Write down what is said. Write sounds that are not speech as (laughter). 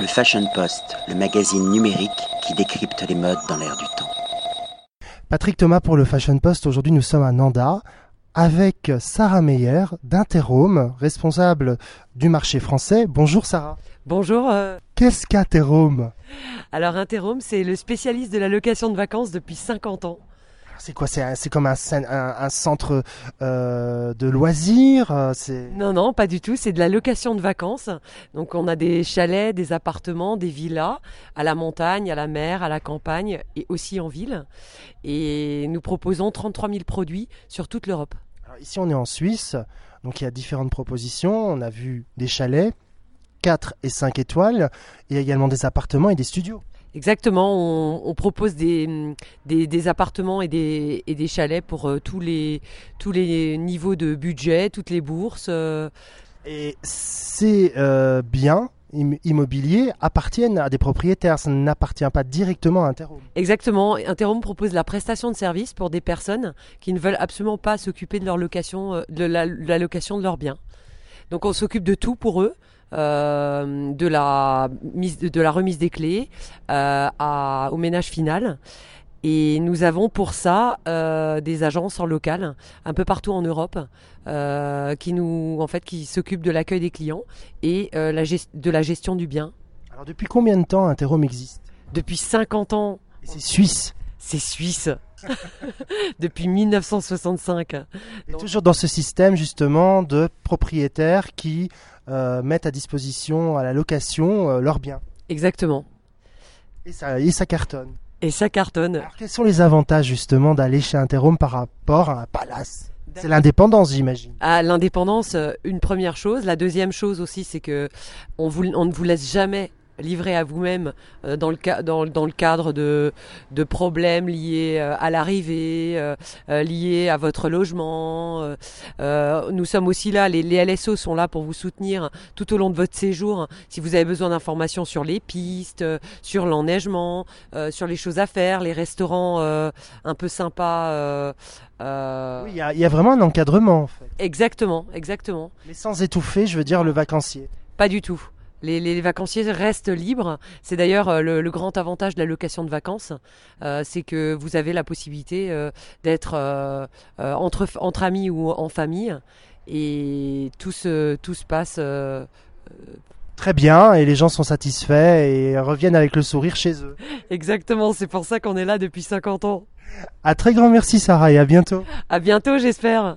Le Fashion Post, le magazine numérique qui décrypte les modes dans l'air du temps. Patrick Thomas pour le Fashion Post. Aujourd'hui, nous sommes à Nanda avec Sarah Meyer d'Interhome, responsable du marché français. Bonjour Sarah. Bonjour. euh, Qu'est-ce qu'Interhome? Alors Interhome, c'est le spécialiste de la location de vacances depuis 50 ans. C'est quoi C'est comme un, cen- un- un centre euh, de loisirs euh, Non, non, pas du tout. C'est de la location de vacances. Donc on a des chalets, des appartements, des villas à la montagne, à la mer, à la campagne et aussi en ville. Et nous proposons 33 000 produits sur toute l'Europe. Ici, on est en Suisse, donc il y a différentes propositions. On a vu des chalets, 4 et 5 étoiles. Il y a également des appartements et des studios. Exactement, on, on propose des, des, des appartements et des, et des chalets pour euh, tous, les, tous les niveaux de budget, toutes les bourses. euh, Et ces euh, biens im- immobiliers appartiennent à des propriétaires, ça n'appartient pas directement à Interhome. Exactement. Interhome propose la prestation de service pour des personnes qui ne veulent absolument pas s'occuper de leur location, euh, de la, location de leurs biens. Donc on s'occupe de tout pour eux, de la mise, de la remise des clés euh, à- au ménage final. Et nous avons pour ça euh, des agences en local, un peu partout en Europe, euh, qui nous, en fait, qui s'occupent de l'accueil des clients et euh, la de la gestion du bien. Alors depuis combien de temps Interhome existe? Depuis 50 ans, C'est suisse? C'est suisse. (laughs) Depuis 1965. Et Donc- toujours dans ce système justement de propriétaires qui euh, mettent à disposition à la location euh, leurs biens. Exactement. Et ça, et ça cartonne. Et ça cartonne. Alors quels sont les avantages justement d'aller chez Interhome par rapport à un palace? C'est l'indépendance j'imagine. À l'indépendance, euh, une première chose. La deuxième chose aussi, c'est que on, vous, on ne vous laisse jamais livrer à vous-même euh, dans, le dans, dans le cadre de, de problèmes liés euh, à l'arrivée, euh, liés à votre logement. nous sommes aussi là, les, les LSO sont là pour vous soutenir tout au long de votre séjour. Si vous avez besoin d'informations sur les pistes, euh, sur l'enneigement, euh, sur les choses à faire, les restaurants euh, un peu sympas. euh, euh, Oui, il y, y a vraiment un encadrement en fait. Exactement, exactement. Mais sans étouffer, je veux dire le vacancier. Pas du tout. Les, les vacanciers restent libres. C'est d'ailleurs euh, le, le grand avantage de la location de vacances, euh, c'est que vous avez la possibilité euh, d'être euh, entre, entre amis ou en famille, et tout se, tout se passe. Très bien, et les gens sont satisfaits et reviennent avec le sourire chez eux. (laughs) exactement. C'est pour ça qu'on est là depuis 50 ans. À très grand merci Sarah et à bientôt. À bientôt, j'espère.